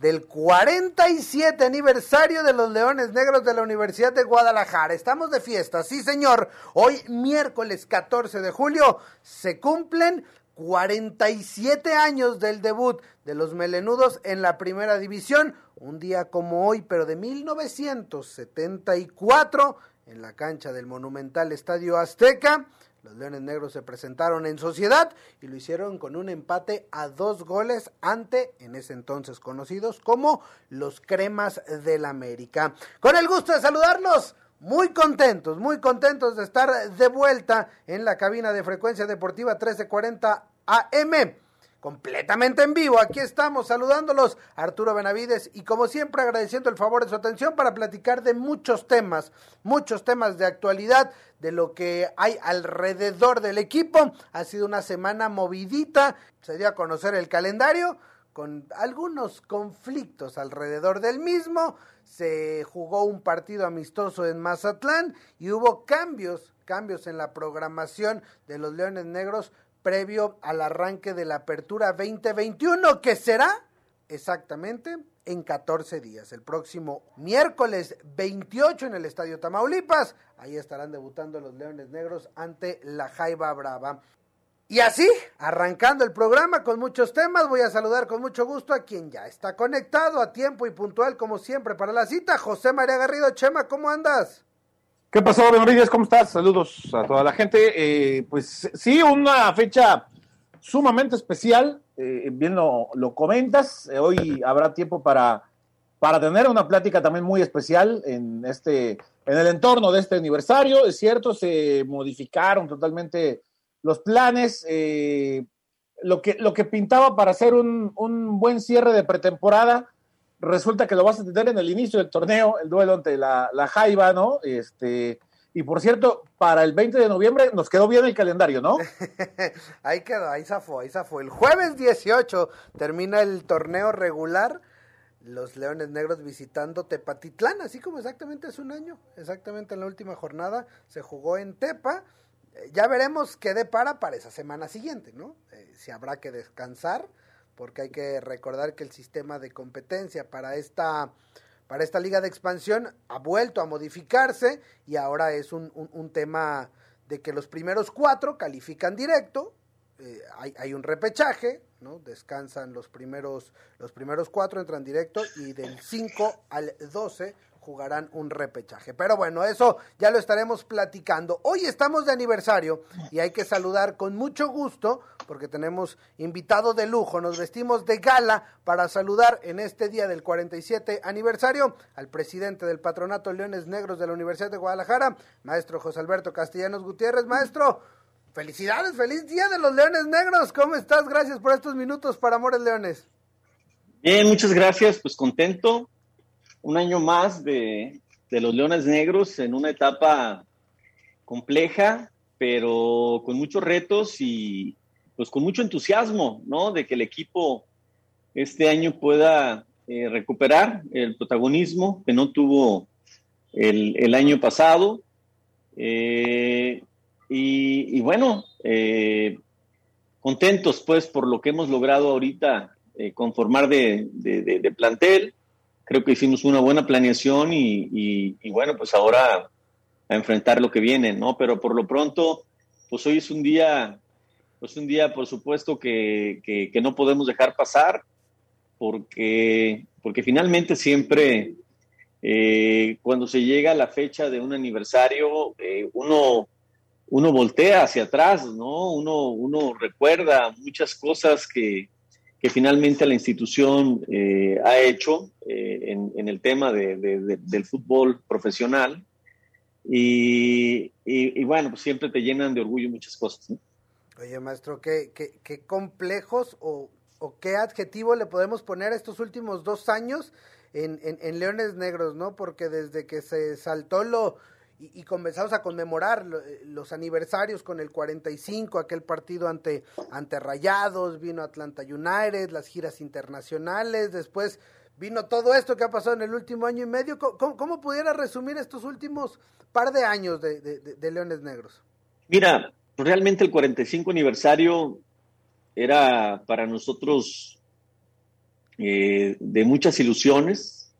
del 47 aniversario de los Leones Negros de la Universidad de Guadalajara. Estamos de fiesta, sí señor. Hoy miércoles 14 de julio se cumplen 47 años del debut de los Melenudos en la primera división. Un día como hoy, pero de 1974, en la cancha del monumental Estadio Azteca. Los Leones Negros se presentaron en sociedad y lo hicieron con un empate a dos goles ante, en ese entonces conocidos como los Cremas del América. Con el gusto de saludarlos, muy contentos, muy contentos de estar de vuelta en la cabina de frecuencia deportiva 1340 AM completamente en vivo. Aquí estamos saludándolos, Arturo Benavides, y como siempre agradeciendo el favor de su atención para platicar de muchos temas, muchos temas de actualidad, de lo que hay alrededor del equipo. Ha sido una semana movidita, se dio a conocer el calendario con algunos conflictos alrededor del mismo. Se jugó un partido amistoso en Mazatlán y hubo cambios, cambios en la programación de los Leones Negros previo al arranque de la apertura 2021, que será exactamente en 14 días. El próximo miércoles 28 en el Estadio Tamaulipas. Ahí estarán debutando los Leones Negros ante la Jaiba Brava. Y así, arrancando el programa con muchos temas, voy a saludar con mucho gusto a quien ya está conectado a tiempo y puntual como siempre para la cita, José María Garrido Chema, ¿cómo andas? ¿Qué pasó, Benavides? ¿Cómo estás? Saludos a toda la gente. Eh, pues sí, una fecha sumamente especial, eh, bien lo, lo comentas. Eh, hoy habrá tiempo para, para tener una plática también muy especial en, este, en el entorno de este aniversario. Es cierto, se modificaron totalmente los planes. lo, que, lo que pintaba para hacer un, un buen cierre de pretemporada resulta que lo vas a tener en el inicio del torneo, el duelo ante la, la Jaiba, ¿no? Este, y por cierto, para el 20 de noviembre nos quedó bien el calendario, ¿no? ahí quedó, ahí zafó, ahí zafó. El jueves 18 termina el torneo regular. Los Leones Negros visitando Tepatitlán, así como exactamente hace un año, exactamente en la última jornada se jugó en Tepa. Eh, ya veremos qué depara para esa semana siguiente, ¿no? Eh, si habrá que descansar porque hay que recordar que el sistema de competencia para esta, para esta liga de expansión ha vuelto a modificarse y ahora es un, un, tema de que los primeros cuatro califican directo, eh, hay, hay, un repechaje, ¿no? Descansan los primeros, los primeros cuatro, entran directo y del 5 al 12 jugarán un repechaje. Pero bueno, eso ya lo estaremos platicando. Hoy estamos de aniversario y hay que saludar con mucho gusto porque tenemos invitado de lujo. Nos vestimos de gala para saludar en este día del 47 aniversario al presidente del Patronato Leones Negros de la Universidad de Guadalajara, maestro José Alberto Castellanos Gutiérrez. Maestro, felicidades, feliz día de los Leones Negros. ¿Cómo estás? Gracias por estos minutos para Amores Leones. Bien, muchas gracias. Pues contento un año más de, los Leones Negros en una etapa compleja, pero con muchos retos y pues con mucho entusiasmo, ¿no? De que el equipo este año pueda eh, recuperar el protagonismo que no tuvo el, año pasado. Eh, y, bueno, eh, contentos pues por lo que hemos logrado ahorita conformar de, de plantel creo que hicimos una buena planeación y, bueno, pues ahora a enfrentar lo que viene, ¿no? Pero por lo pronto, pues hoy es un día, pues un día, por supuesto, que, que, no podemos dejar pasar, porque, porque finalmente siempre eh, cuando se llega a la fecha de un aniversario, eh, uno, uno voltea hacia atrás, ¿no? Uno, uno recuerda muchas cosas que, que finalmente la institución eh, ha hecho eh, en, el tema del fútbol profesional. Y, bueno, pues siempre te llenan de orgullo muchas cosas. Oye, maestro, ¿qué, complejos o, qué adjetivo le podemos poner a estos últimos dos años en, en, Leones Negros, ¿no? Porque desde que se saltó lo y, comenzamos a conmemorar eh, los aniversarios con el 45, aquel partido ante, ante Rayados, vino Atlanta United, las giras internacionales, después vino todo esto que ha pasado en el último año y medio. ¿Cómo, pudiera resumir estos últimos par de años de, de Leones Negros? Mira, realmente el 45 aniversario era para nosotros eh, de muchas ilusiones,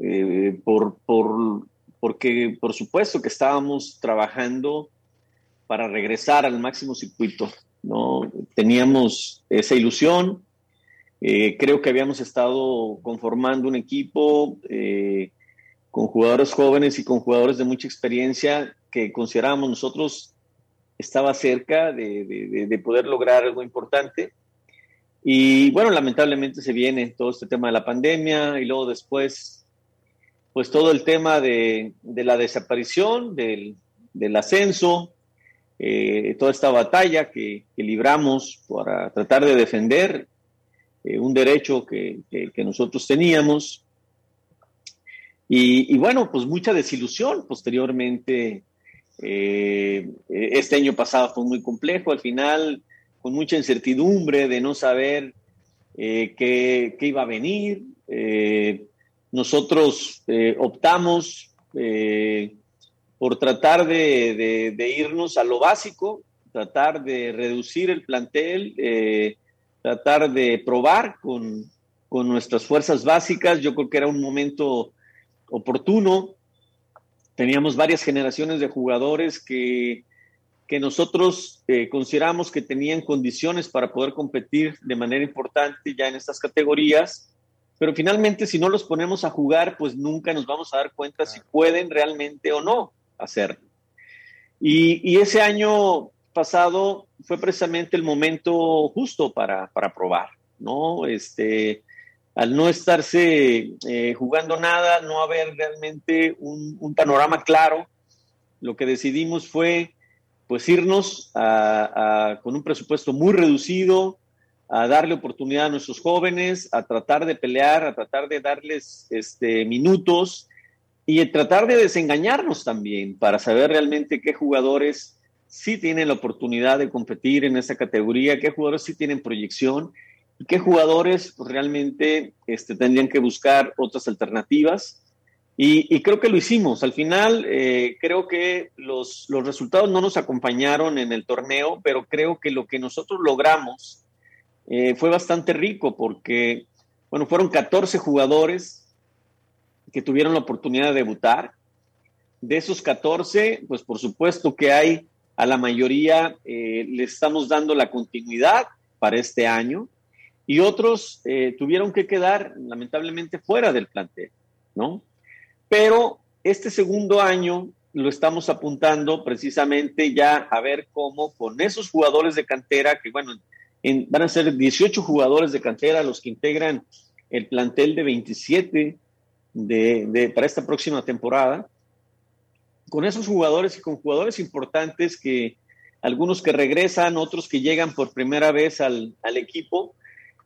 eh, por, por, porque por supuesto que estábamos trabajando para regresar al máximo circuito, ¿no? Teníamos esa ilusión, eh, creo que habíamos estado conformando un equipo con jugadores jóvenes y con jugadores de mucha experiencia que considerábamos nosotros estaba cerca de, poder lograr algo importante. Y bueno, lamentablemente se viene todo este tema de la pandemia y luego después, pues todo el tema de, la desaparición, del, ascenso, eh, toda esta batalla que, libramos para tratar de defender eh, un derecho que, nosotros teníamos. Y, bueno, pues mucha desilusión posteriormente eh, este año pasado fue muy complejo, al final con mucha incertidumbre de no saber eh, qué, iba a venir. Eh, nosotros optamos por tratar de, irnos a lo básico, tratar de reducir el plantel, tratar de probar con, nuestras fuerzas básicas. Yo creo que era un momento oportuno teníamos varias generaciones de jugadores que, que nosotros eh, consideramos que tenían condiciones para poder competir de manera importante ya en estas categorías, pero finalmente si no los ponemos a jugar, pues nunca nos vamos a dar cuenta si pueden realmente o no hacerlo. Y, y ese año pasado fue precisamente el momento justo para, para probar, ¿no? Este, al no estarse eh, jugando nada, no haber realmente un, panorama claro, lo que decidimos fue pues irnos con un presupuesto muy reducido, a darle oportunidad a nuestros jóvenes, a tratar de pelear, a tratar de darles este, minutos y a tratar de desengañarnos también para saber realmente qué jugadores sí tienen la oportunidad de competir en esa categoría, qué jugadores sí tienen proyección y qué jugadores realmente este, tendrían que buscar otras alternativas. Y, creo que lo hicimos. Al final, eh, creo que los, los, resultados no nos acompañaron en el torneo, pero creo que lo que nosotros logramos eh, fue bastante rico porque, bueno, fueron 14 jugadores que tuvieron la oportunidad de debutar. De esos 14, pues por supuesto que hay a la mayoría, eh, le estamos dando la continuidad para este año y otros eh, tuvieron que quedar lamentablemente fuera del plantel, ¿no? Pero este segundo año lo estamos apuntando precisamente ya a ver cómo con esos jugadores de cantera, que bueno, van a ser 18 jugadores de cantera los que integran el plantel de 27 de, para esta próxima temporada, con esos jugadores y con jugadores importantes que algunos que regresan, otros que llegan por primera vez al, al equipo,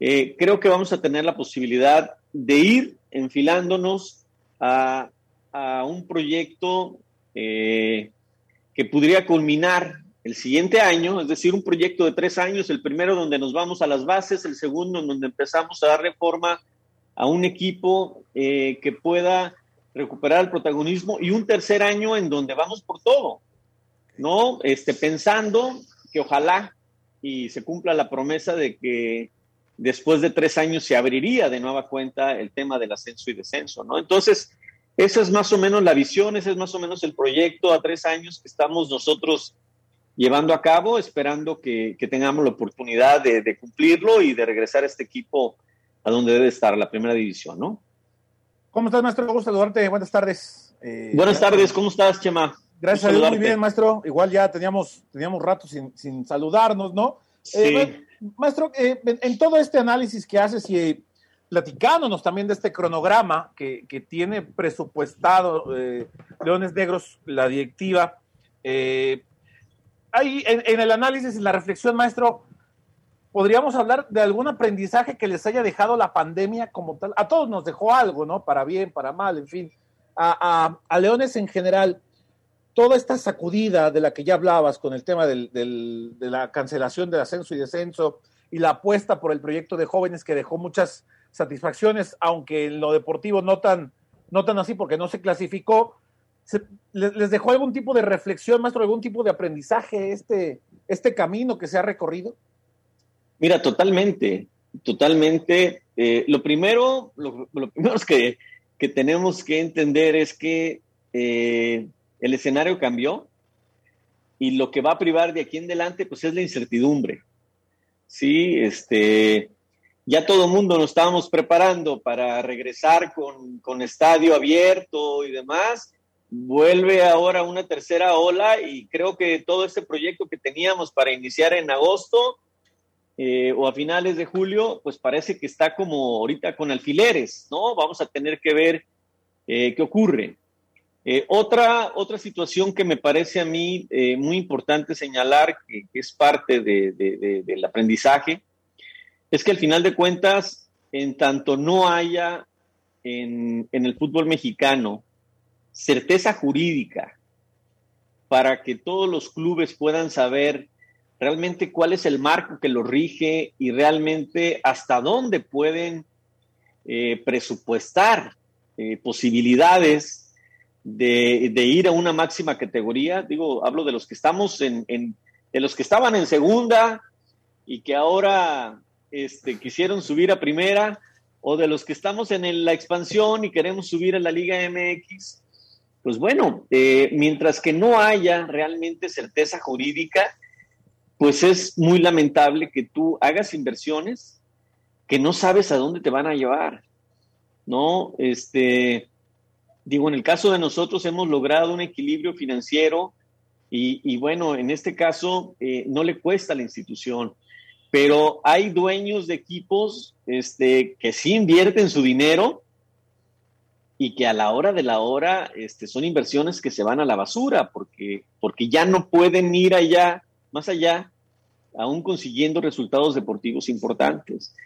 eh, creo que vamos a tener la posibilidad de ir enfilándonos a, un proyecto eh, que podría culminar el siguiente año, es decir, un proyecto de tres años, el primero donde nos vamos a las bases, el segundo en donde empezamos a darle forma a un equipo eh, que pueda recuperar el protagonismo y un tercer año en donde vamos por todo, ¿no? Este, pensando que ojalá y se cumpla la promesa de que después de tres años se abriría de nueva cuenta el tema del ascenso y descenso, ¿no? Entonces, esa es más o menos la visión, ese es más o menos el proyecto a tres años que estamos nosotros llevando a cabo, esperando que, tengamos la oportunidad de, cumplirlo y de regresar a este equipo a donde debe estar, la primera división, ¿no? ¿Cómo estás, maestro? Me gusta saludarte. Buenas tardes. Eh, Buenas tardes, ¿cómo estás, Chema? Gracias a Dios, muy bien, maestro. Igual ya teníamos, teníamos rato sin, sin saludarnos, ¿no? Sí. Eh, maestro, eh, en todo este análisis que haces y platicándonos también de este cronograma que, tiene presupuestado eh, Leones Negros, la directiva, eh, ahí en, el análisis y la reflexión, maestro, podríamos hablar de algún aprendizaje que les haya dejado la pandemia como tal. A todos nos dejó algo, ¿no? Para bien, para mal, en fin. A, Leones en general, toda esta sacudida de la que ya hablabas con el tema del, del, de la cancelación del ascenso y descenso y la apuesta por el proyecto de jóvenes que dejó muchas satisfacciones, aunque en lo deportivo no tan, no tan así porque no se clasificó, ¿les dejó algún tipo de reflexión, maestro, algún tipo de aprendizaje este, este camino que se ha recorrido? Mira, totalmente, totalmente. Eh, lo primero, lo, primero que, que, tenemos que entender es que eh, el escenario cambió y lo que va a privar de aquí en adelante, pues es la incertidumbre. Sí, este, ya todo el mundo nos estábamos preparando para regresar con, con estadio abierto y demás. Vuelve ahora una tercera ola y creo que todo este proyecto que teníamos para iniciar en agosto, eh, o a finales de julio, pues parece que está como ahorita con alfileres, ¿no? Vamos a tener que ver eh, qué ocurre. Eh, otra, otra situación que me parece a mí muy importante señalar, que, es parte del aprendizaje, es que al final de cuentas, en tanto no haya en, en el fútbol mexicano certeza jurídica para que todos los clubes puedan saber realmente cuál es el marco que lo rige y realmente hasta dónde pueden eh, presupuestar eh, posibilidades de, ir a una máxima categoría. Digo, hablo de los que estamos en, de los que estaban en segunda y que ahora este, quisieron subir a primera, o de los que estamos en la expansión y queremos subir a la Liga MX. Pues bueno, eh, mientras que no haya realmente certeza jurídica, pues es muy lamentable que tú hagas inversiones que no sabes a dónde te van a llevar, ¿no? Este, digo, en el caso de nosotros hemos logrado un equilibrio financiero y, bueno, en este caso eh, no le cuesta a la institución, pero hay dueños de equipos este, que sí invierten su dinero y que a la hora de la hora este, son inversiones que se van a la basura porque, porque ya no pueden ir allá, más allá, aún consiguiendo resultados deportivos importantes.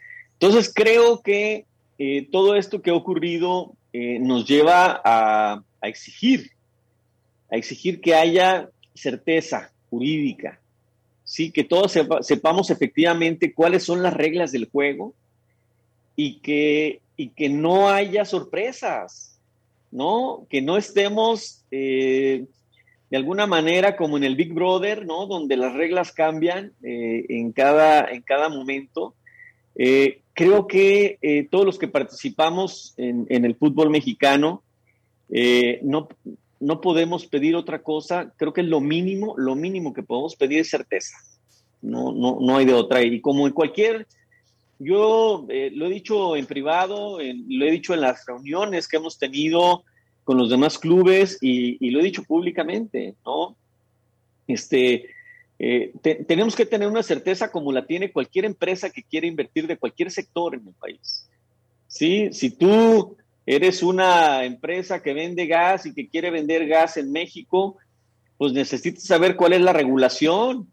Entonces creo que eh, todo esto que ha ocurrido eh, nos lleva a, exigir, a exigir que haya certeza jurídica, sí, que todos sepamos efectivamente cuáles son las reglas del juego y que, y que no haya sorpresas, ¿no? Que no estemos eh, de alguna manera como en el Big Brother, ¿no? Donde las reglas cambian eh, en, cada, en cada momento. Eh, creo que todos los que participamos en, el fútbol mexicano no, no podemos pedir otra cosa. Creo que lo mínimo, lo mínimo que podemos pedir es certeza. No, no, no hay de otra. Y como en cualquier, yo lo he dicho en privado, lo he dicho en las reuniones que hemos tenido con los demás clubes y, lo he dicho públicamente, ¿no? Este, eh, tenemos que tener una certeza como la tiene cualquier empresa que quiere invertir de cualquier sector en el país. ¿Sí? Si tú eres una empresa que vende gas y que quiere vender gas en México, pues necesitas saber cuál es la regulación,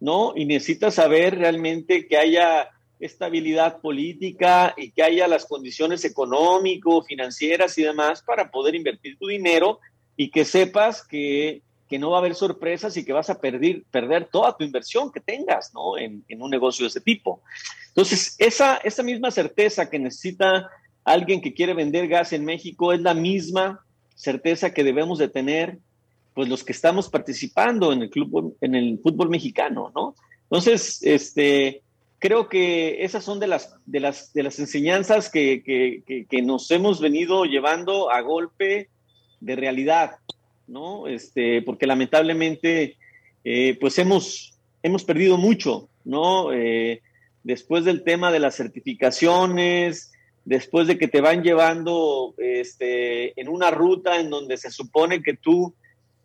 ¿no? Y necesitas saber realmente que haya estabilidad política y que haya las condiciones económico, financieras y demás para poder invertir tu dinero y que sepas que, no va a haber sorpresas y que vas a perder, perder toda tu inversión que tengas ¿no? en, un negocio de ese tipo. Entonces, esa, esa misma certeza que necesita alguien que quiere vender gas en México es la misma certeza que debemos de tener pues los que estamos participando en el club en el fútbol mexicano, ¿no? Entonces, este creo que esas son de las, de las, de las enseñanzas que, que, nos hemos venido llevando a golpe de realidad, ¿no? Este, porque lamentablemente, eh, pues hemos, hemos perdido mucho, ¿no? Eh, después del tema de las certificaciones, después de que te van llevando este, en una ruta en donde se supone que tú,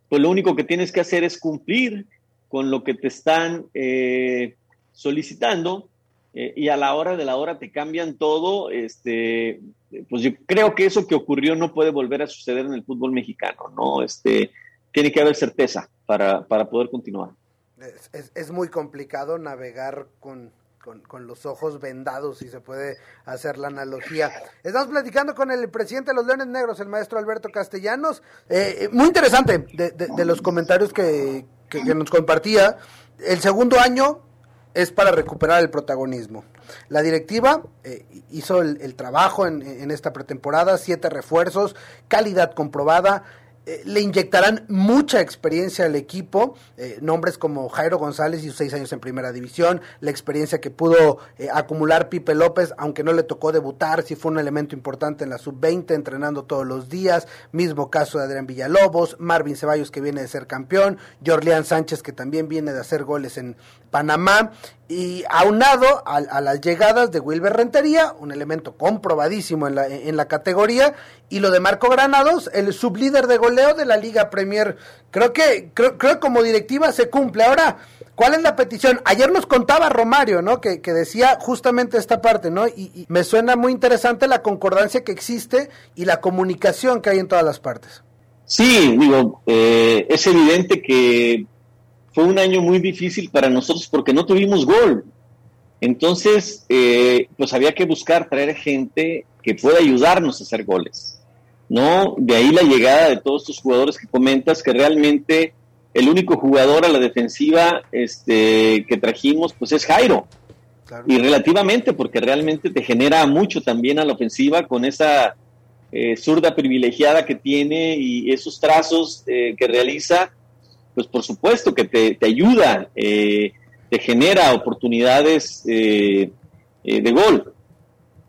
pues lo único que tienes que hacer es cumplir con lo que te están eh, solicitando eh, y a la hora de la hora te cambian todo, este, pues yo creo que eso que ocurrió no puede volver a suceder en el fútbol mexicano, ¿no? Este, tiene que haber certeza para, para poder continuar. Es, es, muy complicado navegar con con, los ojos vendados, si se puede hacer la analogía. Estamos platicando con el presidente de los Leones Negros, el maestro Alberto Castellanos. Eh, eh, muy interesante de, los comentarios que, nos compartía. El segundo año es para recuperar el protagonismo. La directiva eh, hizo el, trabajo en, en, esta pretemporada, siete refuerzos, calidad comprobada, eh, le inyectarán mucha experiencia al equipo, eh, nombres como Jairo González y sus seis años en primera división, la experiencia que pudo eh, acumular Pipe López, aunque no le tocó debutar, sí fue un elemento importante en la sub-20, entrenando todos los días, mismo caso de Adrián Villalobos, Marvin Ceballos que viene de ser campeón, Jorlián Sánchez que también viene de hacer goles en Panamá, y aunado a, las llegadas de Wilber Rentería, un elemento comprobadísimo en la, en la categoría, y lo de Marco Granados, el sublíder de goleo de la Liga Premier. Creo que, creo, creo como directiva se cumple. Ahora, ¿cuál es la petición? Ayer nos contaba Romario, ¿no? Que, que decía justamente esta parte, ¿no? Y, me suena muy interesante la concordancia que existe y la comunicación que hay en todas las partes. Sí, digo, eh, es evidente que fue un año muy difícil para nosotros porque no tuvimos gol. Entonces, eh, pues había que buscar traer gente que pueda ayudarnos a hacer goles. ¿no? De ahí la llegada de todos estos jugadores que comentas, que realmente el único jugador a la defensiva este, que trajimos, pues es Jairo. Y relativamente, porque realmente te genera mucho también a la ofensiva con esa eh, zurda privilegiada que tiene y esos trazos eh, que realiza, pues por supuesto que te, ayuda, eh, te genera oportunidades de gol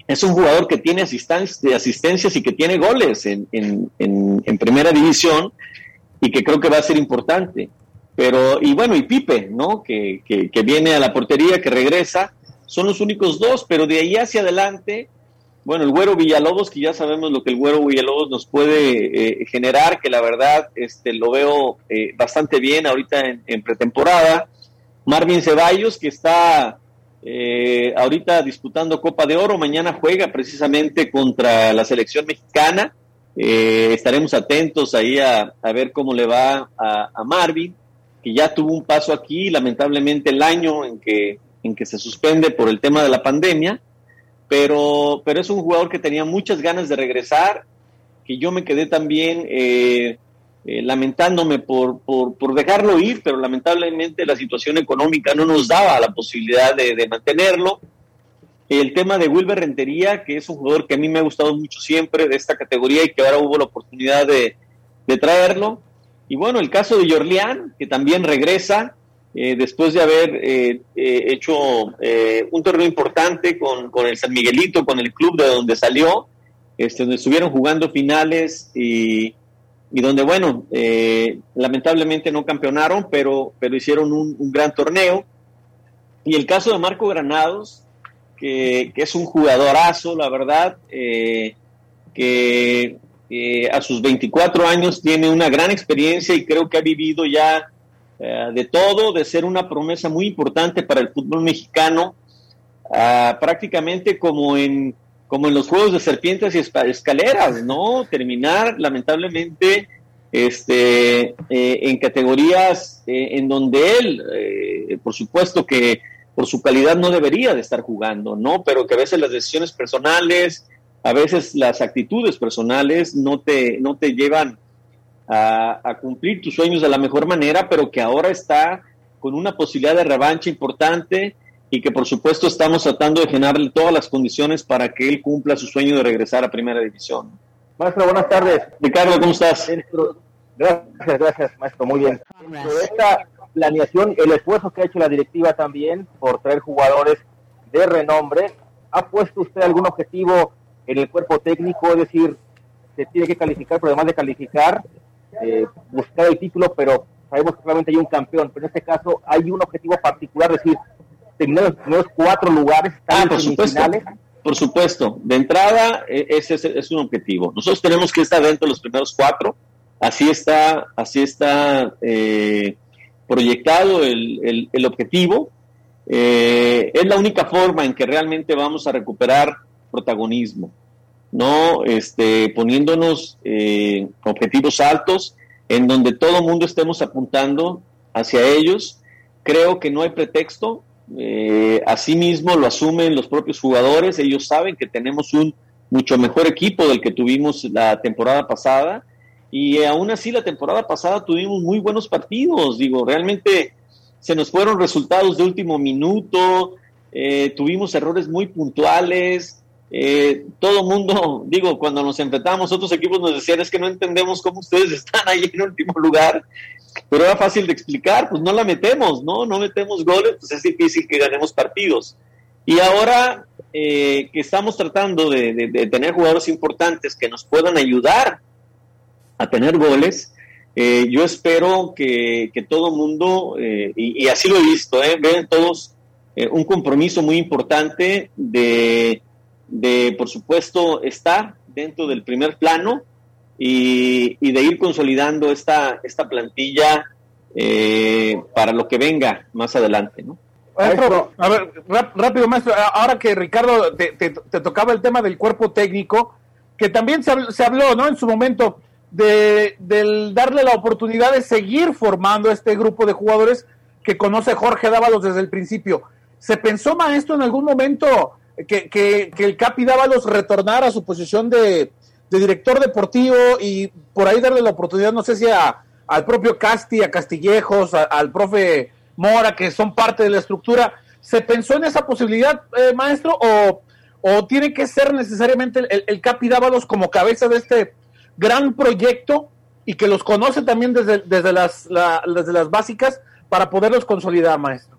es un jugador que tiene asistencias y que tiene goles en, primera división y que creo que va a ser importante. Pero, y bueno, y Pipe, ¿no? Que, viene a la portería, que regresa, son los únicos dos, pero de ahí hacia adelante, bueno, el Güero Villalobos, que ya sabemos lo que el Güero Villalobos nos puede eh, generar, que la verdad este, lo veo eh, bastante bien ahorita en pretemporada. Marvin Ceballos, que está eh, ahorita disputando Copa de Oro, mañana juega precisamente contra la selección mexicana. Eh, estaremos atentos ahí a, ver cómo le va a, Marvin, que ya tuvo un paso aquí, lamentablemente el año en que, en que se suspende por el tema de la pandemia, pero, pero es un jugador que tenía muchas ganas de regresar, que yo me quedé también eh, eh, lamentándome por, por, dejarlo ir, pero lamentablemente la situación económica no nos daba la posibilidad de, mantenerlo. El tema de Wilber Rentería, que es un jugador que a mí me ha gustado mucho siempre de esta categoría y que ahora hubo la oportunidad de, traerlo. Y bueno, el caso de Jorlián, que también regresa eh, después de haber eh, hecho un torneo importante con, con, el San Miguelito, con el club de donde salió, este, donde estuvieron jugando finales y, y donde, bueno, eh, lamentablemente no campeonaron, pero, pero hicieron un, gran torneo. Y el caso de Marco Granados, que, es un jugadorazo, la verdad, eh, que a sus 24 años tiene una gran experiencia y creo que ha vivido ya eh, de todo, de ser una promesa muy importante para el fútbol mexicano, ah, prácticamente como en como en los juegos de serpientes y escaleras, ¿no? Terminar, lamentablemente, este, eh, en categorías eh, en donde él, por supuesto que por su calidad no debería de estar jugando, ¿no? Pero que a veces las decisiones personales, a veces las actitudes personales no te, no te llevan a, a cumplir tus sueños de la mejor manera, pero que ahora está con una posibilidad de revancha importante y que por supuesto estamos tratando de generarle todas las condiciones para que él cumpla su sueño de regresar a Primera División. Maestro, buenas tardes. Ricardo, ¿cómo estás? Gracias, gracias, maestro, muy bien. esta planeación, el esfuerzo que ha hecho la directiva también por traer jugadores de renombre, ¿ha puesto usted algún objetivo en el cuerpo técnico? Es decir, se tiene que calificar, pero además de calificar, eh, buscar el título, pero sabemos que realmente hay un campeón, pero en este caso hay un objetivo particular, es decir, tener los cuatro lugares ah, por supuesto, por supuesto. De entrada, e, ese es, un objetivo. Nosotros tenemos que estar dentro de los primeros cuatro. Así está, así está eh, proyectado el, el, objetivo. Eh, es la única forma en que realmente vamos a recuperar protagonismo, no este, poniéndonos eh, objetivos altos en donde todo el mundo estemos apuntando hacia ellos. Creo que no hay pretexto. Eh, asimismo lo asumen los propios jugadores, ellos saben que tenemos un mucho mejor equipo del que tuvimos la temporada pasada. Y aún así la temporada pasada tuvimos muy buenos partidos, digo, realmente se nos fueron resultados de último minuto, eh, tuvimos errores muy puntuales, eh, todo mundo, digo, cuando nos enfrentamos otros equipos nos decían es que no entendemos cómo ustedes están ahí en último lugar, pero era fácil de explicar, pues no la metemos, ¿no? No metemos goles, pues es difícil que ganemos partidos. Y ahora eh, que estamos tratando de, tener jugadores importantes que nos puedan ayudar a tener goles, eh, yo espero que, que todo mundo, eh, y, así lo he visto, eh, ven todos un compromiso muy importante de, de, por supuesto, estar dentro del primer plano y, de ir consolidando esta, esta plantilla eh, para lo que venga más adelante, ¿no? a ver, rápido, maestro, ahora que Ricardo te, te, tocaba el tema del cuerpo técnico, que también se, se habló, ¿no? En su momento, de del darle la oportunidad de seguir formando este grupo de jugadores que conoce Jorge Dávalos desde el principio. ¿Se pensó, maestro, en algún momento que, que, el Capi Dávalos retornara a su posición de, de director deportivo y por ahí darle la oportunidad, no sé si al propio Casti, a Castillejos, al profe Mora, que son parte de la estructura. ¿Se pensó en esa posibilidad, eh, maestro, o, o, tiene que ser necesariamente el, el, Capi Dávalos como cabeza de este gran proyecto y que los conoce también desde, desde, las, desde las básicas para poderlos consolidar, maestro?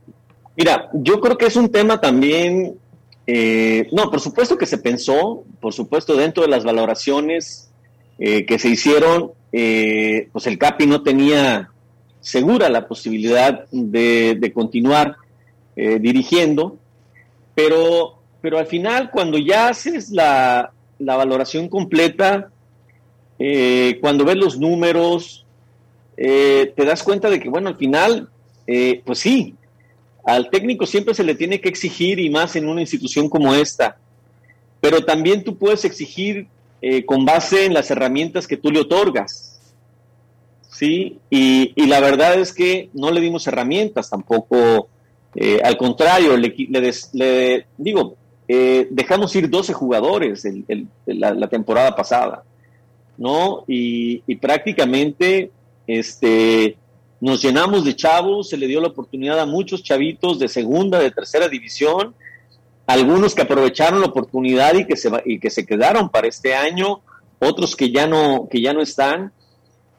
Mira, yo creo que es un tema también eh, no, por supuesto que se pensó, por supuesto dentro de las valoraciones eh, que se hicieron, eh, pues el CAPI no tenía segura la posibilidad de, continuar dirigiendo, pero, pero al final cuando ya haces la valoración completa, cuando ves los números, te das cuenta de que, bueno, al final, pues sí, al técnico siempre se le tiene que exigir y más en una institución como esta, pero también tú puedes exigir eh, con base en las herramientas que tú le otorgas. ¿Sí? Y, la verdad es que no le dimos herramientas tampoco, eh, al contrario, le, digo, eh, dejamos ir 12 jugadores la, temporada pasada, ¿no? Y prácticamente, este, nos llenamos de chavos, se le dio la oportunidad a muchos chavitos de segunda, de tercera división, algunos que aprovecharon la oportunidad y que se, y que se quedaron para este año, otros que ya no, que ya no están.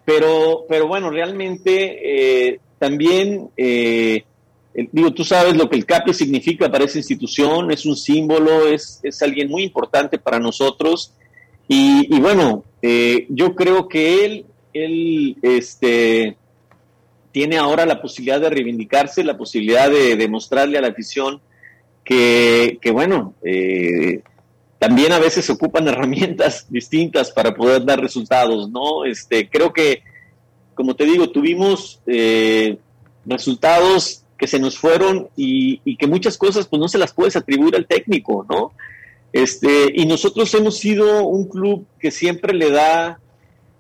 Pero, pero bueno, realmente eh, también, eh, digo, tú sabes lo que el CAPE significa para esa institución, es un símbolo, es, es alguien muy importante para nosotros. Y, bueno, eh, yo creo que él, él, este, tiene ahora la posibilidad de reivindicarse, la posibilidad de demostrarle a la afición que, bueno, eh, también a veces se ocupan herramientas distintas para poder dar resultados, ¿no? Este, creo que, como te digo, tuvimos eh, resultados que se nos fueron y, y, que muchas cosas pues no se las puedes atribuir al técnico, ¿no? Este, y nosotros hemos sido un club que siempre le da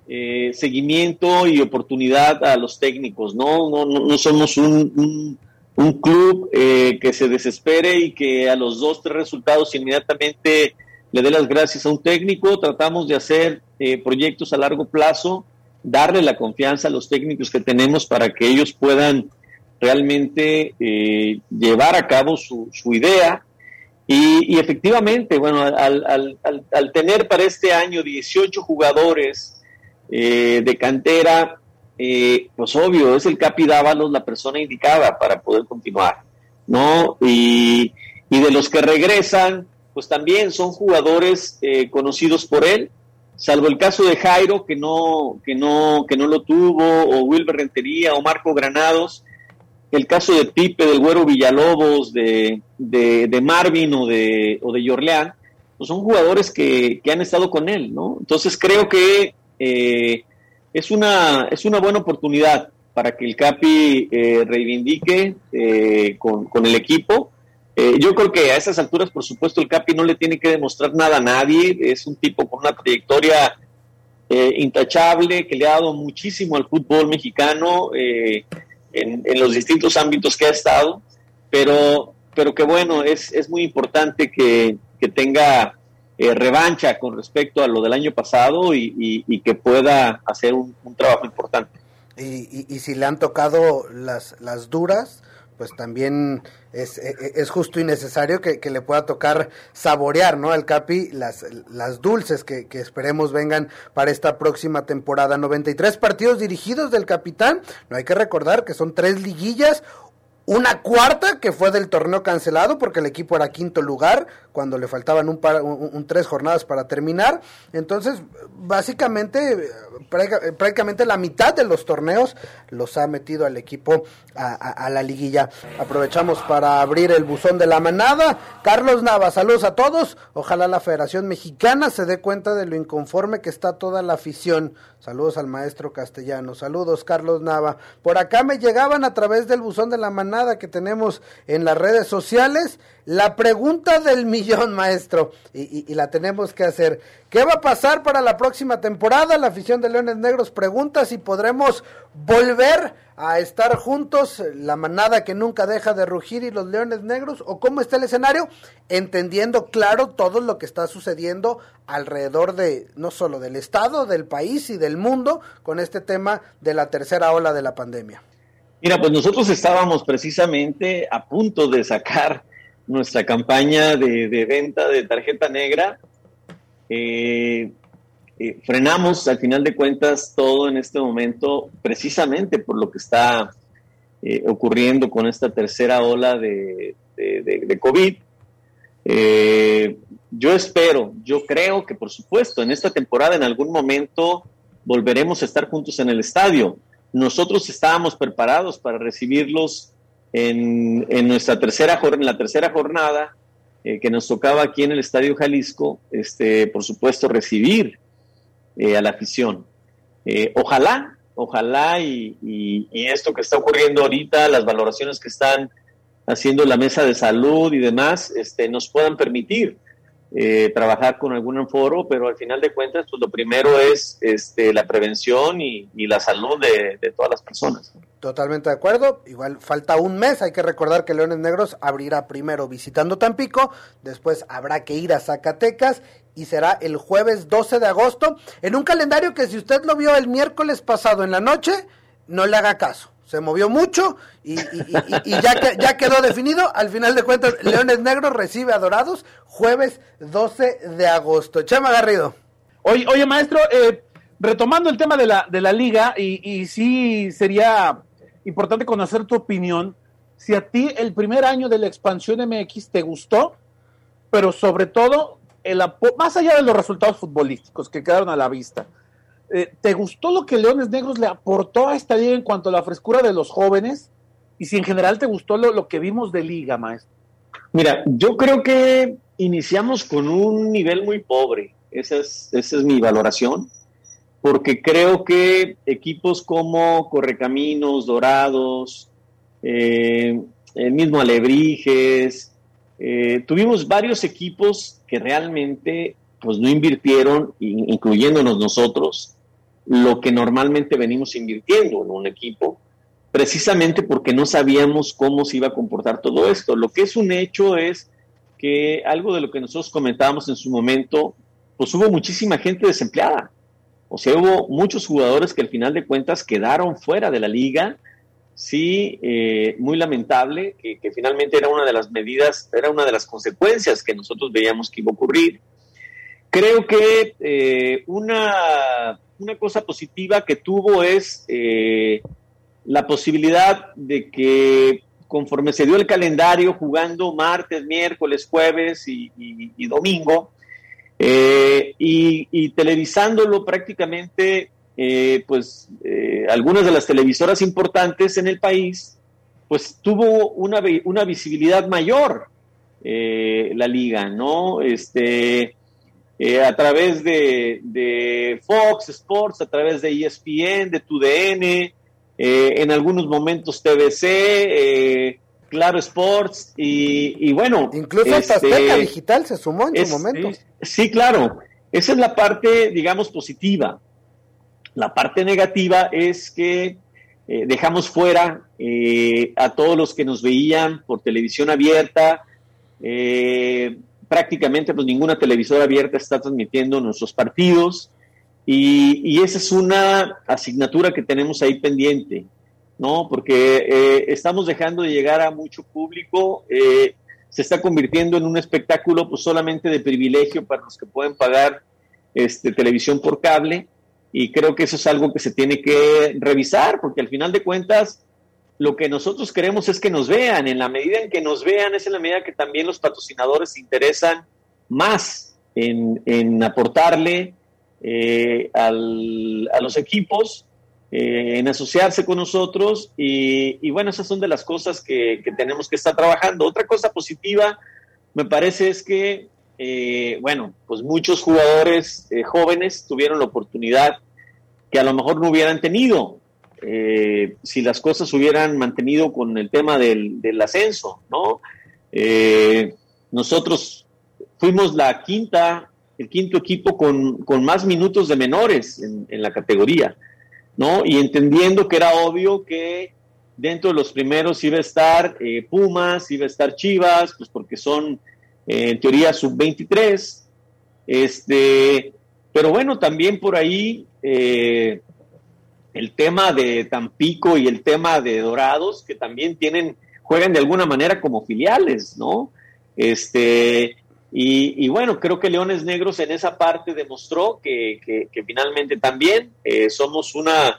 eh, seguimiento y oportunidad a los técnicos, ¿no? No, no, somos un, un, club eh, que se desespere y que a los dos, tres resultados inmediatamente le dé las gracias a un técnico. Tratamos de hacer eh, proyectos a largo plazo, darle la confianza a los técnicos que tenemos para que ellos puedan realmente llevar a cabo su, su idea. Y, y, efectivamente, bueno, al, al, al, al, tener para este año 18 jugadores eh, de cantera, eh, pues obvio, es el Capi Dávalos la persona indicada para poder continuar, ¿no? Y, de los que regresan, pues también son jugadores eh, conocidos por él, salvo el caso de Jairo, que no, que no, que no lo tuvo, o Wilber Rentería, o Marco Granados, el caso de Pipe, del Güero Villalobos, de, de, Marvin o de, o de Yorleán, pues son jugadores que, que han estado con él, ¿no? Entonces creo que eh, es, una, es una buena oportunidad para que el CAPI eh, reivindique eh, con, el equipo. yo creo que a esas alturas, por supuesto, el CAPI no le tiene que demostrar nada a nadie. Es un tipo con una trayectoria intachable que le ha dado muchísimo al fútbol mexicano en, en, los distintos ámbitos que ha estado. Pero, pero que bueno, es, es muy importante que, que tenga eh, revancha con respecto a lo del año pasado y, que pueda hacer un, trabajo importante. Y, y, si le han tocado las, las duras, pues también es, e, e, justo y necesario que, le pueda tocar saborear, ¿no? Al Capi las, las dulces que, esperemos vengan para esta próxima temporada. 93 partidos dirigidos del capitán, no hay que recordar que son tres liguillas, una cuarta que fue del torneo cancelado porque el equipo era quinto lugar cuando le faltaban un, par, un, tres jornadas para terminar. Entonces, básicamente, prácticamente la mitad de los torneos los ha metido al equipo a, la liguilla. Aprovechamos para abrir el buzón de la manada. Carlos Nava, saludos a todos. Ojalá la Federación Mexicana se dé cuenta de lo inconforme que está toda la afición. Saludos al maestro castellano. Saludos, Carlos Nava. Por acá me llegaban a través del buzón de la manada que tenemos en las redes sociales la pregunta del millón, maestro, y, la tenemos que hacer. ¿Qué va a pasar para la próxima temporada? La afición de Leones Negros pregunta si podremos volver a estar juntos, la manada que nunca deja de rugir y los Leones Negros, o cómo está el escenario, entendiendo claro todo lo que está sucediendo alrededor de no solo del Estado, del país y del mundo con este tema de la tercera ola de la pandemia. Mira, pues nosotros estábamos precisamente a punto de sacar nuestra campaña de, venta de tarjeta negra. Eh, eh, frenamos al final de cuentas todo en este momento precisamente por lo que está eh, ocurriendo con esta tercera ola de, de COVID. yo espero, yo creo que por supuesto en esta temporada en algún momento volveremos a estar juntos en el estadio. Nosotros estábamos preparados para recibirlos en, en nuestra tercera, en la tercera jornada eh, que nos tocaba aquí en el Estadio Jalisco, este, por supuesto, recibir eh, a la afición. Eh, ojalá, ojalá y, y, esto que está ocurriendo ahorita, las valoraciones que están haciendo la mesa de salud y demás, este, nos puedan permitir eh, trabajar con algún foro, pero al final de cuentas, pues lo primero es este, la prevención y, la salud de, todas las personas. Totalmente de acuerdo. Igual falta un mes. Hay que recordar que Leones Negros abrirá primero visitando Tampico, después habrá que ir a Zacatecas y será el jueves 12 de agosto en un calendario que si usted lo vio el miércoles pasado en la noche, no le haga caso se movió mucho y, ya, ya quedó definido. Al final de cuentas, Leones Negros recibe a Dorados jueves 12 de agosto. Chema Garrido. Oye, oye maestro, eh, retomando el tema de la, de la liga, y, y sí sería importante conocer tu opinión, si a ti el primer año de la expansión MX te gustó, pero sobre todo, el, más allá de los resultados futbolísticos que quedaron a la vista, eh, ¿Te gustó lo que Leones Negros le aportó a esta liga en cuanto a la frescura de los jóvenes? Y si en general te gustó lo, que vimos de liga, maestro. Mira, yo creo que iniciamos con un nivel muy pobre. Esa es, mi valoración. Porque creo que equipos como Correcaminos, Dorados, eh, el mismo Alebrijes, eh, tuvimos varios equipos que realmente pues no invirtieron, incluyéndonos nosotros, lo que normalmente venimos invirtiendo en un equipo, precisamente porque no sabíamos cómo se iba a comportar todo esto. Lo que es un hecho es que algo de lo que nosotros comentábamos en su momento, pues hubo muchísima gente desempleada. O sea, hubo muchos jugadores que al final de cuentas quedaron fuera de la liga. Sí, eh, muy lamentable, que, finalmente era una de las medidas, era una de las consecuencias que nosotros veíamos que iba a ocurrir. Creo que eh, una una cosa positiva que tuvo es eh, la posibilidad de que conforme se dio el calendario jugando martes, miércoles, jueves y, domingo, eh, y, televisándolo prácticamente, eh, pues algunas de las televisoras importantes en el país, pues tuvo una, una visibilidad mayor la liga, ¿no? Este, eh, a través de, Fox Sports, a través de ESPN, de TUDN, eh, en algunos momentos TBC, eh, Claro Sports y, bueno. Incluso este, Digital se sumó en su momento. Sí, claro. Esa es la parte, digamos, positiva. La parte negativa es que dejamos fuera a todos los que nos veían por televisión abierta. Prácticamente pues ninguna televisora abierta está transmitiendo nuestros partidos. Y, esa es una asignatura que tenemos ahí pendiente, ¿no? Porque eh, estamos dejando de llegar a mucho público, eh, se está convirtiendo en un espectáculo pues solamente de privilegio para los que pueden pagar este, televisión por cable y creo que eso es algo que se tiene que revisar porque al final de cuentas lo que nosotros queremos es que nos vean, en la medida en que nos vean es en la medida que también los patrocinadores se interesan más en, en aportarle eh, al, a los equipos eh, en asociarse con nosotros. Y, bueno, esas son de las cosas que, tenemos que estar trabajando. Otra cosa positiva, me parece, es que, eh, bueno, pues muchos jugadores jóvenes tuvieron la oportunidad que a lo mejor no hubieran tenido si las cosas hubieran mantenido con el tema del, ascenso, ¿no? nosotros fuimos la quinta el quinto equipo con, más minutos de menores en, la categoría, ¿no? Y entendiendo que era obvio que dentro de los primeros iba a estar eh, Pumas, iba a estar Chivas, pues porque son eh, en teoría sub-23, este, pero bueno, también por ahí eh, el tema de Tampico y el tema de Dorados, que también tienen, juegan de alguna manera como filiales, ¿no? Este, y, bueno, creo que Leones Negros en esa parte demostró que, finalmente también eh, somos una,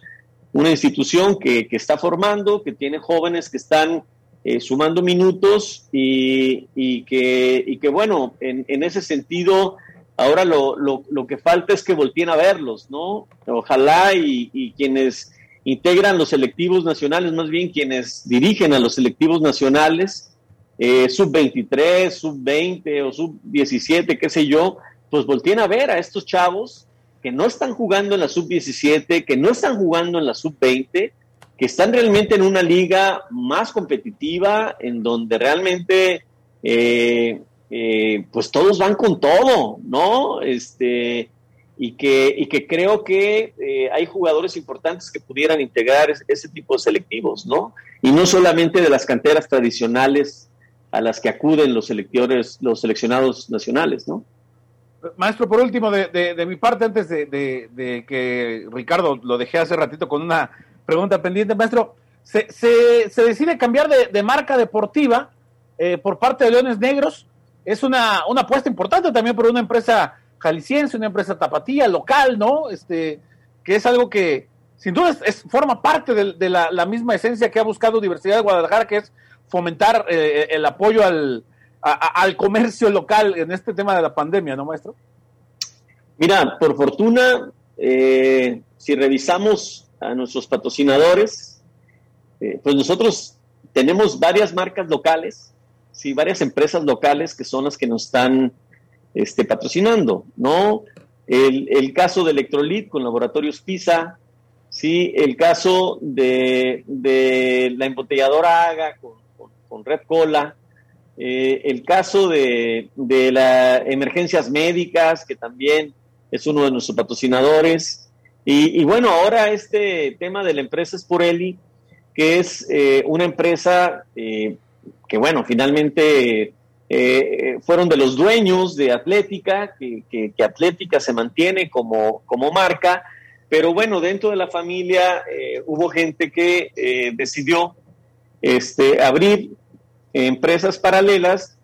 una institución que, está formando, que tiene jóvenes que están eh, sumando minutos y, que, que, bueno, en, ese sentido, ahora lo, lo, que falta es que volteen a verlos, ¿no? Ojalá y quienes integran los selectivos nacionales, más bien quienes dirigen a los selectivos nacionales, eh, sub-23, sub-20 o sub-17, qué sé yo, pues volteen a ver a estos chavos que no están jugando en la sub-17, que no están jugando en la sub-20, que están realmente en una liga más competitiva, en donde realmente eh, eh, pues todos van con todo, ¿no? Este, y que, y que creo que hay jugadores importantes que pudieran integrar ese tipo de selectivos, ¿no? Y no solamente de las canteras tradicionales a las que acuden los selectores, los seleccionados nacionales, ¿no? Maestro, por último, de, mi parte, antes de, que Ricardo lo dejé hace ratito con una pregunta pendiente, maestro, se, se, decide cambiar de, marca deportiva eh, por parte de Leones Negros. Es una, una apuesta importante también por una empresa jalisciense, una empresa tapatía, local, ¿no? Este, que es algo que sin duda es, forma parte de, la, misma esencia que ha buscado Universidad de Guadalajara, que es fomentar eh, el apoyo al, al comercio local en este tema de la pandemia, ¿no, maestro? Mira, por fortuna, eh, si revisamos a nuestros patrocinadores, eh, pues nosotros tenemos varias marcas locales, sí, varias empresas locales que son las que nos están este, patrocinando, ¿no? El, el caso de Electrolit con Laboratorios PISA, sí, el caso de, de la embotelladora AGA con Red Cola, eh, el caso de, las emergencias médicas, que también es uno de nuestros patrocinadores, y, bueno, ahora este tema de la empresa Sporelli, que es eh, una empresa eh, que, bueno, finalmente fueron de los dueños de Atlética, que, que, Atlética se mantiene como, como marca, pero bueno, dentro de la familia hubo gente que decidió este, abrir empresas paralelas.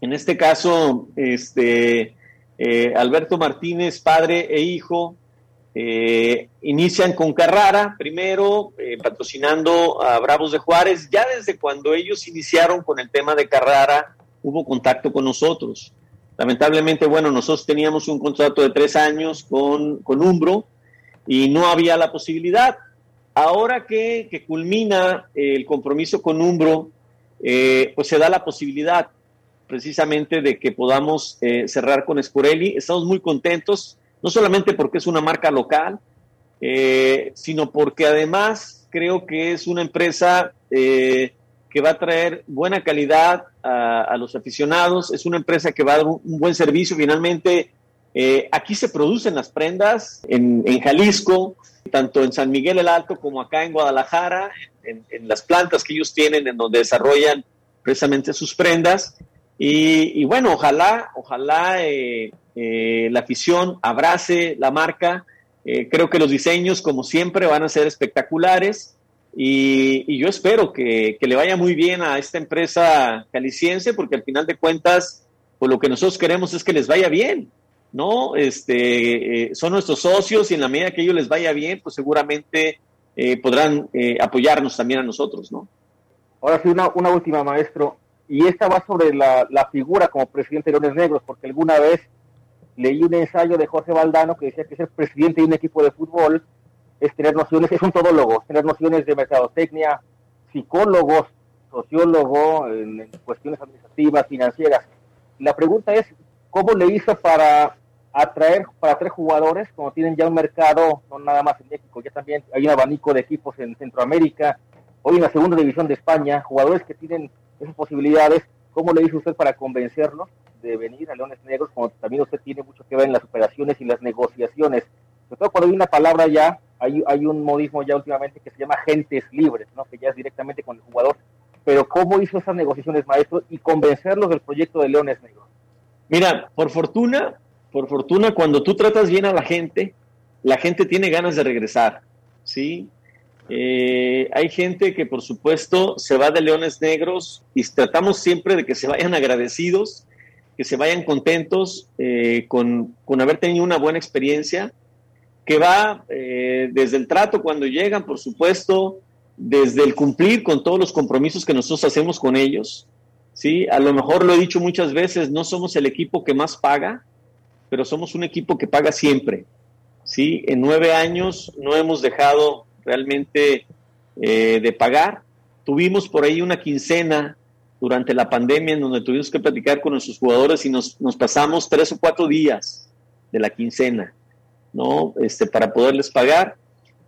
En este caso, este, eh, Alberto Martínez, padre e hijo, eh, inician con Carrara, primero eh, patrocinando a Bravos de Juárez. Ya desde cuando ellos iniciaron con el tema de Carrara, hubo contacto con nosotros. Lamentablemente, bueno, nosotros teníamos un contrato de tres años con, con Umbro y no había la posibilidad. Ahora que, que culmina el compromiso con Umbro, eh, pues se da la posibilidad precisamente de que podamos eh, cerrar con Sporelli. Estamos muy contentos, no solamente porque es una marca local, eh, sino porque además creo que es una empresa que va a traer buena calidad a, los aficionados, es una empresa que va a dar un, buen servicio. Finalmente, Eh, aquí se producen las prendas en, Jalisco, tanto en San Miguel el Alto como acá en Guadalajara, en, las plantas que ellos tienen, en donde desarrollan precisamente sus prendas. Y, bueno, ojalá, ojalá eh, eh, la afición abrace la marca. creo que los diseños, como siempre, van a ser espectaculares. Y, yo espero que, le vaya muy bien a esta empresa caliciense, porque al final de cuentas, pues lo que nosotros queremos es que les vaya bien. ¿no? Este, eh, son nuestros socios y en la medida que ellos les vaya bien, pues seguramente eh, podrán eh, apoyarnos también a nosotros, ¿no? Ahora sí, una, una última, maestro, y esta va sobre la, la figura como presidente de Leones Negros, porque alguna vez leí un ensayo de José Valdano que decía que ser presidente de un equipo de fútbol es tener nociones, es un todólogo, tener nociones de mercadotecnia, psicólogo, sociólogo, en cuestiones administrativas, financieras. La pregunta es, ¿cómo le hizo para atraer para tres jugadores, como tienen ya un mercado, no nada más en México, ya también hay un abanico de equipos en Centroamérica, hoy en la segunda división de España, jugadores que tienen esas posibilidades, ¿cómo le hizo usted para convencerlos de venir a Leones Negros, como también usted tiene mucho que ver en las operaciones y las negociaciones? Sobre todo cuando hay una palabra ya, hay, hay un modismo ya últimamente que se llama agentes libres, ¿no? que ya es directamente con el jugador, pero ¿cómo hizo esas negociaciones, maestro, y convencerlos del proyecto de Leones Negros? Mira, por fortuna, por fortuna, cuando tú tratas bien a la gente, la gente tiene ganas de regresar, ¿sí? Eh, hay gente que, por supuesto, se va de Leones Negros y tratamos siempre de que se vayan agradecidos, que se vayan contentos eh, con, haber tenido una buena experiencia, que va eh, desde el trato cuando llegan, por supuesto, desde el cumplir con todos los compromisos que nosotros hacemos con ellos. ¿sí? A lo mejor lo he dicho muchas veces, no somos el equipo que más paga, pero somos un equipo que paga siempre. ¿sí? En nueve años no hemos dejado realmente eh, de pagar. Tuvimos por ahí una quincena durante la pandemia en donde tuvimos que platicar con nuestros jugadores y nos, nos pasamos tres o cuatro días de la quincena, ¿no? Este, para poderles pagar.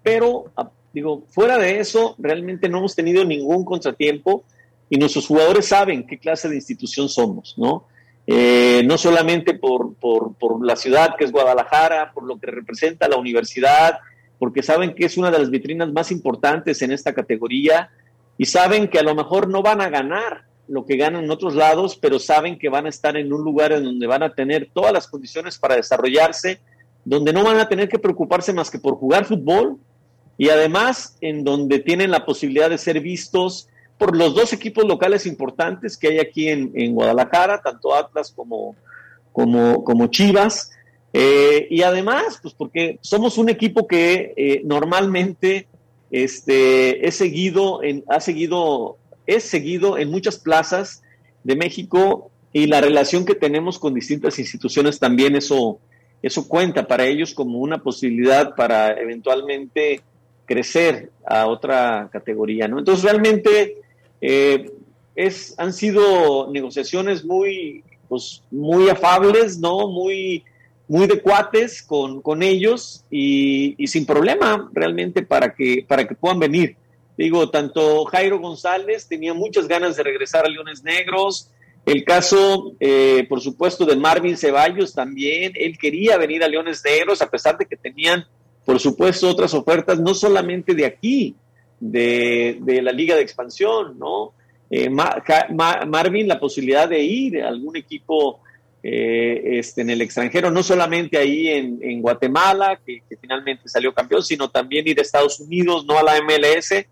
Pero, ah, digo, fuera de eso, realmente no hemos tenido ningún contratiempo y nuestros jugadores saben qué clase de institución somos, ¿no? Eh, no solamente por, por, la ciudad que es Guadalajara, por lo que representa la universidad, porque saben que es una de las vitrinas más importantes en esta categoría y saben que a lo mejor no van a ganar lo que ganan en otros lados, pero saben que van a estar en un lugar en donde van a tener todas las condiciones para desarrollarse, donde no van a tener que preocuparse más que por jugar fútbol y además en donde tienen la posibilidad de ser vistos por los dos equipos locales importantes que hay aquí en, Guadalajara, tanto Atlas como, como, como Chivas. Eh, y además, pues porque somos un equipo que eh, normalmente este, es seguido en, ha seguido, es seguido en muchas plazas de México y la relación que tenemos con distintas instituciones también eso, eso cuenta para ellos como una posibilidad para eventualmente crecer a otra categoría, ¿no? Entonces realmente eh, es, han sido negociaciones muy, pues, muy afables, ¿no? Muy, muy de cuates con, con ellos y, sin problema realmente para que, para que puedan venir. Digo, tanto Jairo González tenía muchas ganas de regresar a Leones Negros, el caso, eh, por supuesto, de Marvin Ceballos también, él quería venir a Leones Negros a pesar de que tenían, por supuesto, otras ofertas, no solamente de aquí, de, la Liga de Expansión, ¿no? Eh, Marvin, la posibilidad de ir a algún equipo eh, este, en el extranjero, no solamente ahí en, Guatemala, que, finalmente salió campeón, sino también ir a Estados Unidos, no a la MLS,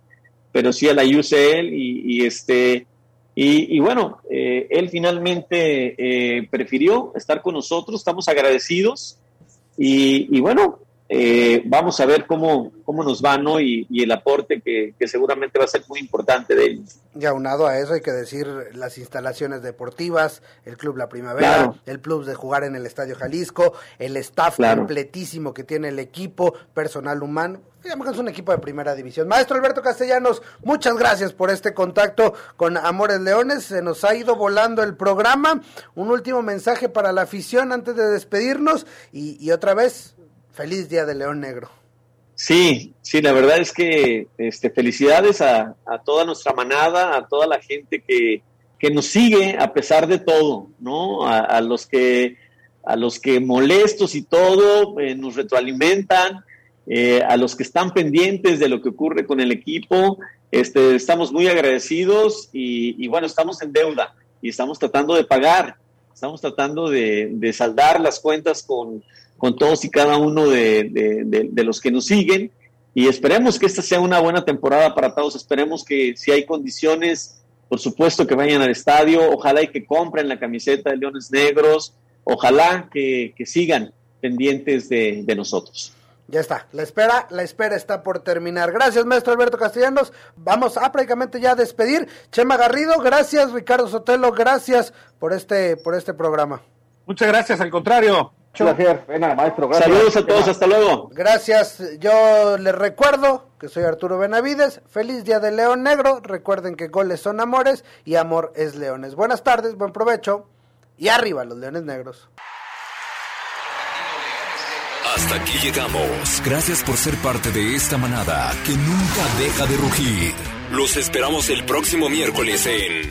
pero sí a la UCL y, este y, bueno, eh, él finalmente prefirió estar con nosotros, estamos agradecidos y, y bueno, eh, vamos a ver cómo, cómo nos va, ¿no? Y, el aporte que, seguramente va a ser muy importante de ellos. Y aunado a eso hay que decir las instalaciones deportivas, el Club La Primavera, el plus de jugar en el Estadio Jalisco, el staff completísimo que tiene el equipo, personal humano. Digamos que es un equipo de primera división. Maestro Alberto Castellanos, muchas gracias por este contacto con Amores Leones. Se nos ha ido volando el programa. Un último mensaje para la afición antes de despedirnos. Y, y otra vez, Feliz Día de León Negro. Sí, sí, la verdad es que este, felicidades a, toda nuestra manada, a toda la gente que, nos sigue a pesar de todo, ¿no? A, los que a los que molestos y todo eh, nos retroalimentan, eh, a los que están pendientes de lo que ocurre con el equipo. Este, estamos muy agradecidos y, bueno, estamos en deuda y estamos tratando de pagar, estamos tratando de, saldar las cuentas con, con, todos y cada uno de, de, los que nos siguen y esperemos que esta sea una buena temporada para todos, esperemos que si hay condiciones, por supuesto que vayan al estadio, ojalá y que compren la camiseta de Leones Negros, ojalá que, que sigan pendientes de nosotros. Ya está, la espera, la espera está por terminar. Gracias, maestro Alberto Castellanos. Vamos a prácticamente ya despedir. Chema Garrido, gracias, Ricardo Sotelo, gracias por este, por este programa. Muchas gracias, al contrario. Gracias, maestro. Gracias. Saludos a todos, hasta luego. Gracias. Yo les recuerdo que soy Arturo Benavides. Feliz día de León Negro. Recuerden que goles son amores y amor es leones. Buenas tardes, buen provecho y arriba los leones negros. Hasta aquí llegamos. Gracias por ser parte de esta manada que nunca deja de rugir. Los esperamos el próximo miércoles en